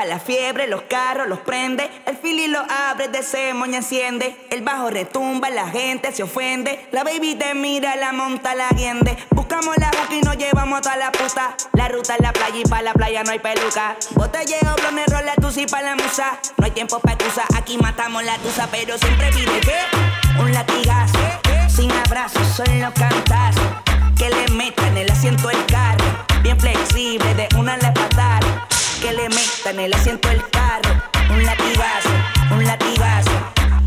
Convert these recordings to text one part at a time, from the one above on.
pa' la fiebre, los carros los prende, el fili lo abre, de y enciende, el bajo retumba, la gente se ofende, la baby te mira, la monta, la guiende, buscamos la boca y nos llevamos hasta la puta, la ruta es la playa y pa' la playa no hay peluca, botelleo, blonde, rola, tu si pa' la musa, no hay tiempo pa' excusa, aquí matamos la tusa, pero siempre pide que un latigazo, sin abrazos, solo cantas, que le meto metan el asiento el carro. Un latigazo, un latigazo.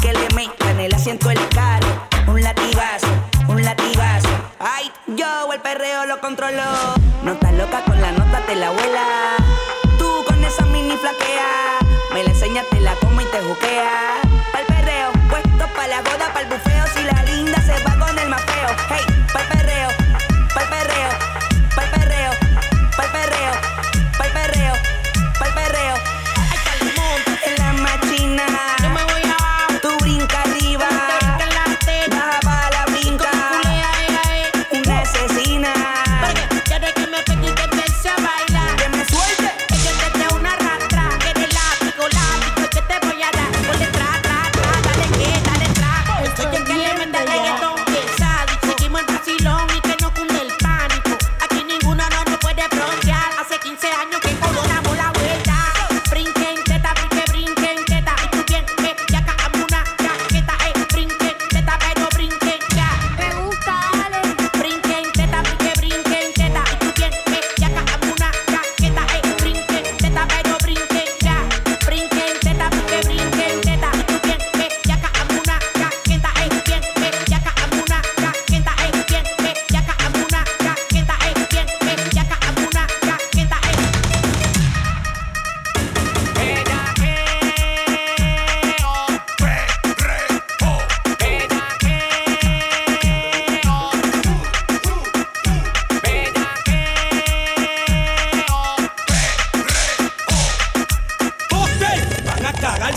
Que le metan el asiento el carro. Un latigazo, un latigazo. Ay, yo el perreo lo controlo. No estás loca con la nota de la abuela. Tú con esa mini flaquea. Me la enseñas, te la como y te juquea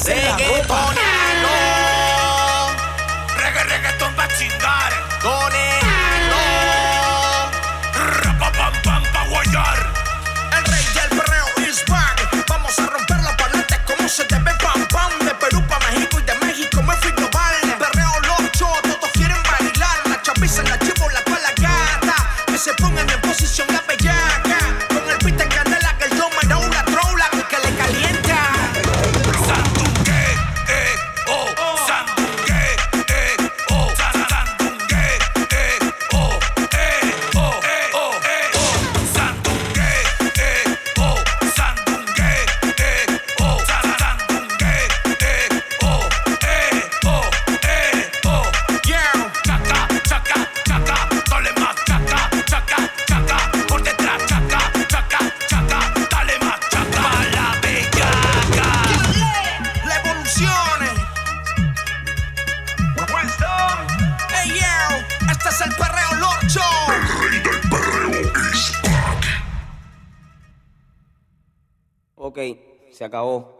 Reggaetonero. Reggae, reggaetón pa' chingar. Con Ok, se acabó.